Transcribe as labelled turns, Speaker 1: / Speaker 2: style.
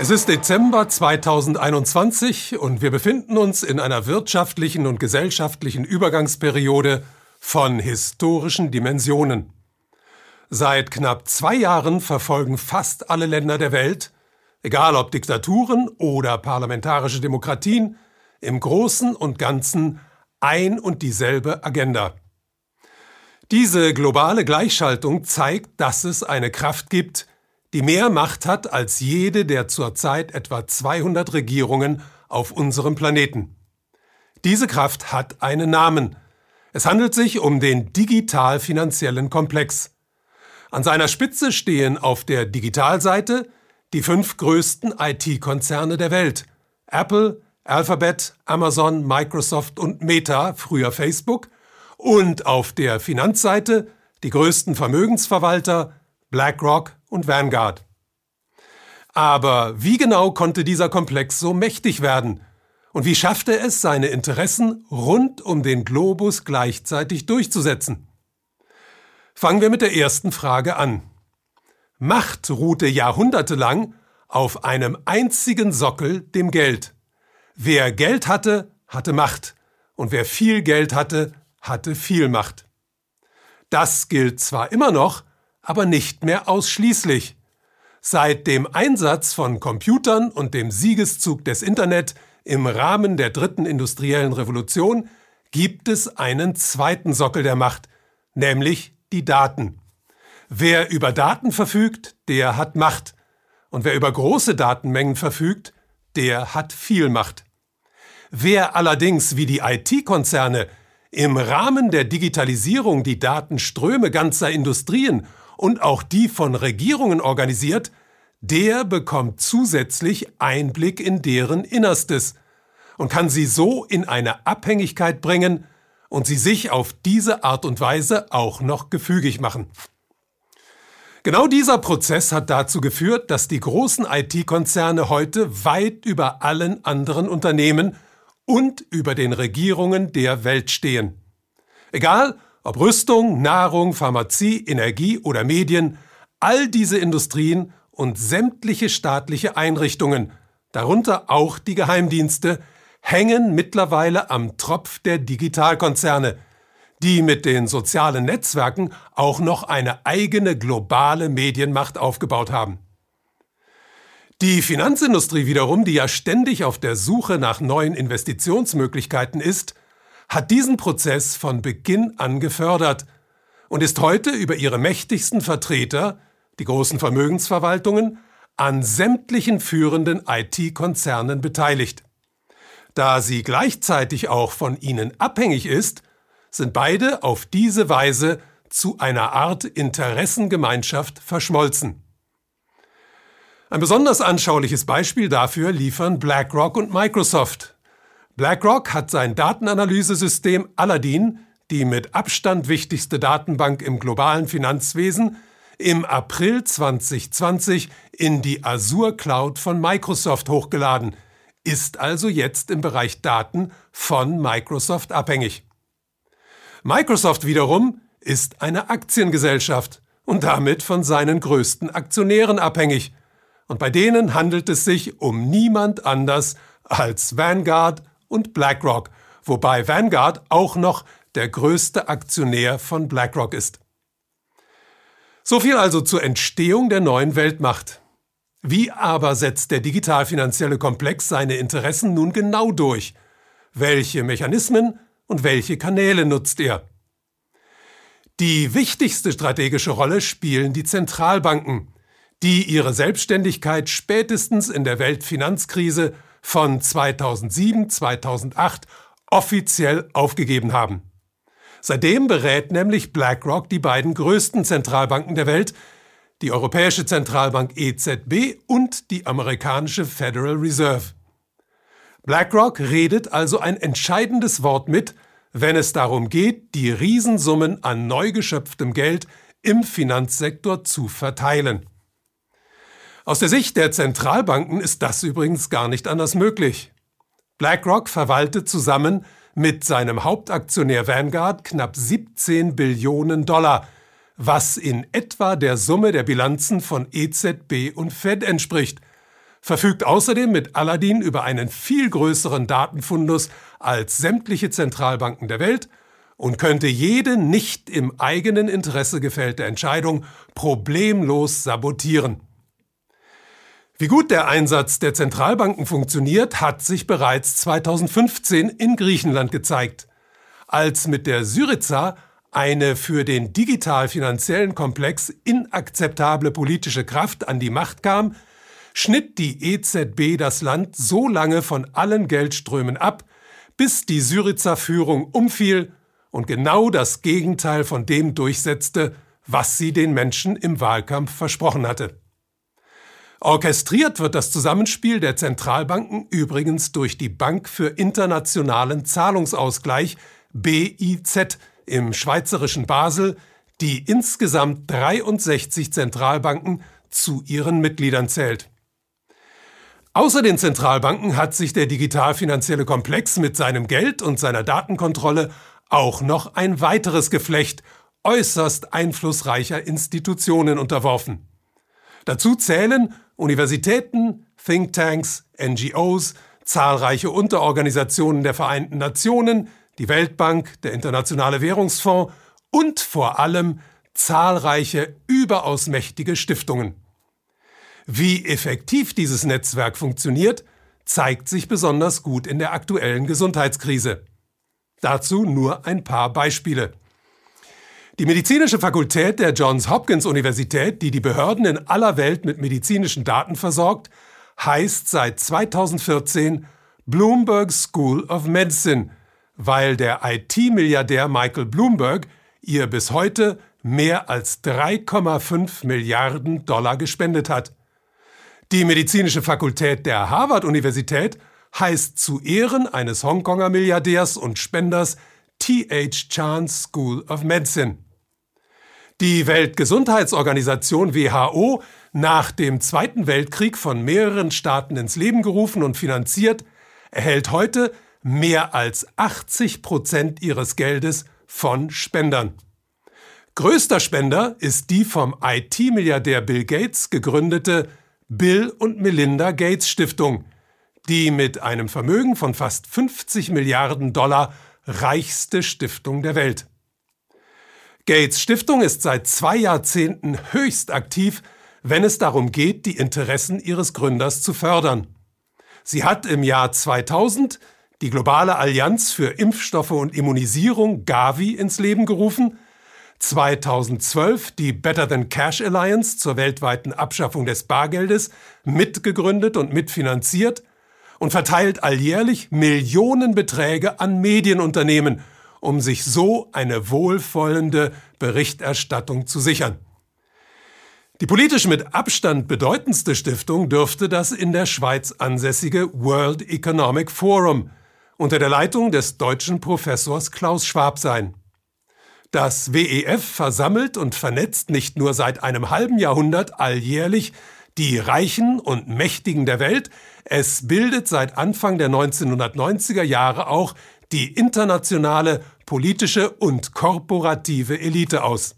Speaker 1: Es ist Dezember 2021 und wir befinden uns in einer wirtschaftlichen und gesellschaftlichen Übergangsperiode von historischen Dimensionen. Seit knapp zwei Jahren verfolgen fast alle Länder der Welt, egal ob Diktaturen oder parlamentarische Demokratien, im Großen und Ganzen ein und dieselbe Agenda. Diese globale Gleichschaltung zeigt, dass es eine Kraft gibt, die mehr Macht hat als jede der zurzeit etwa 200 Regierungen auf unserem Planeten. Diese Kraft hat einen Namen. Es handelt sich um den digital-finanziellen Komplex. An seiner Spitze stehen auf der Digitalseite die fünf größten IT-Konzerne der Welt. Apple, Alphabet, Amazon, Microsoft und Meta, früher Facebook. Und auf der Finanzseite die größten Vermögensverwalter BlackRock, und Vanguard. Aber wie genau konnte dieser Komplex so mächtig werden? Und wie schaffte es, seine Interessen rund um den Globus gleichzeitig durchzusetzen? Fangen wir mit der ersten Frage an. Macht ruhte jahrhundertelang auf einem einzigen Sockel, dem Geld. Wer Geld hatte, hatte Macht, und wer viel Geld hatte, hatte viel Macht. Das gilt zwar immer noch, aber nicht mehr ausschließlich. Seit dem Einsatz von Computern und dem Siegeszug des Internet im Rahmen der dritten industriellen Revolution gibt es einen zweiten Sockel der Macht, nämlich die Daten. Wer über Daten verfügt, der hat Macht. Und wer über große Datenmengen verfügt, der hat viel Macht. Wer allerdings wie die IT-Konzerne im Rahmen der Digitalisierung die Datenströme ganzer Industrien und auch die von Regierungen organisiert, der bekommt zusätzlich Einblick in deren Innerstes und kann sie so in eine Abhängigkeit bringen und sie sich auf diese Art und Weise auch noch gefügig machen. Genau dieser Prozess hat dazu geführt, dass die großen IT-Konzerne heute weit über allen anderen Unternehmen und über den Regierungen der Welt stehen. Egal, ob Rüstung, Nahrung, Pharmazie, Energie oder Medien, all diese Industrien und sämtliche staatliche Einrichtungen, darunter auch die Geheimdienste, hängen mittlerweile am Tropf der Digitalkonzerne, die mit den sozialen Netzwerken auch noch eine eigene globale Medienmacht aufgebaut haben. Die Finanzindustrie wiederum, die ja ständig auf der Suche nach neuen Investitionsmöglichkeiten ist, hat diesen Prozess von Beginn an gefördert und ist heute über ihre mächtigsten Vertreter, die großen Vermögensverwaltungen, an sämtlichen führenden IT-Konzernen beteiligt. Da sie gleichzeitig auch von ihnen abhängig ist, sind beide auf diese Weise zu einer Art Interessengemeinschaft verschmolzen. Ein besonders anschauliches Beispiel dafür liefern BlackRock und Microsoft, BlackRock hat sein Datenanalysesystem Aladdin, die mit Abstand wichtigste Datenbank im globalen Finanzwesen, im April 2020 in die Azure Cloud von Microsoft hochgeladen, ist also jetzt im Bereich Daten von Microsoft abhängig. Microsoft wiederum ist eine Aktiengesellschaft und damit von seinen größten Aktionären abhängig. Und bei denen handelt es sich um niemand anders als Vanguard und BlackRock, wobei Vanguard auch noch der größte Aktionär von BlackRock ist. So viel also zur Entstehung der neuen Weltmacht. Wie aber setzt der digital-finanzielle Komplex seine Interessen nun genau durch? Welche Mechanismen und welche Kanäle nutzt er? Die wichtigste strategische Rolle spielen die Zentralbanken, die ihre Selbstständigkeit spätestens in der Weltfinanzkrise von 2007, 2008 offiziell aufgegeben haben. Seitdem berät nämlich BlackRock die beiden größten Zentralbanken der Welt, die Europäische Zentralbank EZB und die amerikanische Federal Reserve. BlackRock redet also ein entscheidendes Wort mit, wenn es darum geht, die Riesensummen an neu geschöpftem Geld im Finanzsektor zu verteilen. Aus der Sicht der Zentralbanken ist das übrigens gar nicht anders möglich. BlackRock verwaltet zusammen mit seinem Hauptaktionär Vanguard knapp 17 Billionen Dollar, was in etwa der Summe der Bilanzen von EZB und Fed entspricht, verfügt außerdem mit Aladdin über einen viel größeren Datenfundus als sämtliche Zentralbanken der Welt und könnte jede nicht im eigenen Interesse gefällte Entscheidung problemlos sabotieren. Wie gut der Einsatz der Zentralbanken funktioniert, hat sich bereits 2015 in Griechenland gezeigt, als mit der Syriza eine für den digital-finanziellen Komplex inakzeptable politische Kraft an die Macht kam, schnitt die EZB das Land so lange von allen Geldströmen ab, bis die Syriza Führung umfiel und genau das Gegenteil von dem durchsetzte, was sie den Menschen im Wahlkampf versprochen hatte. Orchestriert wird das Zusammenspiel der Zentralbanken übrigens durch die Bank für internationalen Zahlungsausgleich BIZ im schweizerischen Basel, die insgesamt 63 Zentralbanken zu ihren Mitgliedern zählt. Außer den Zentralbanken hat sich der digital-finanzielle Komplex mit seinem Geld und seiner Datenkontrolle auch noch ein weiteres Geflecht äußerst einflussreicher Institutionen unterworfen. Dazu zählen Universitäten, Thinktanks, NGOs, zahlreiche Unterorganisationen der Vereinten Nationen, die Weltbank, der Internationale Währungsfonds und vor allem zahlreiche überaus mächtige Stiftungen. Wie effektiv dieses Netzwerk funktioniert, zeigt sich besonders gut in der aktuellen Gesundheitskrise. Dazu nur ein paar Beispiele. Die medizinische Fakultät der Johns Hopkins Universität, die die Behörden in aller Welt mit medizinischen Daten versorgt, heißt seit 2014 Bloomberg School of Medicine, weil der IT-Milliardär Michael Bloomberg ihr bis heute mehr als 3,5 Milliarden Dollar gespendet hat. Die medizinische Fakultät der Harvard-Universität heißt zu Ehren eines Hongkonger Milliardärs und Spenders T.H. Chan School of Medicine. Die Weltgesundheitsorganisation WHO, nach dem Zweiten Weltkrieg von mehreren Staaten ins Leben gerufen und finanziert, erhält heute mehr als 80 Prozent ihres Geldes von Spendern. Größter Spender ist die vom IT-Milliardär Bill Gates gegründete Bill und Melinda Gates Stiftung, die mit einem Vermögen von fast 50 Milliarden Dollar reichste Stiftung der Welt. Gates Stiftung ist seit zwei Jahrzehnten höchst aktiv, wenn es darum geht, die Interessen ihres Gründers zu fördern. Sie hat im Jahr 2000 die globale Allianz für Impfstoffe und Immunisierung Gavi ins Leben gerufen, 2012 die Better Than Cash Alliance zur weltweiten Abschaffung des Bargeldes mitgegründet und mitfinanziert und verteilt alljährlich Millionenbeträge an Medienunternehmen um sich so eine wohlwollende Berichterstattung zu sichern. Die politisch mit Abstand bedeutendste Stiftung dürfte das in der Schweiz ansässige World Economic Forum unter der Leitung des deutschen Professors Klaus Schwab sein. Das WEF versammelt und vernetzt nicht nur seit einem halben Jahrhundert alljährlich die Reichen und Mächtigen der Welt, es bildet seit Anfang der 1990er Jahre auch die internationale politische und korporative Elite aus.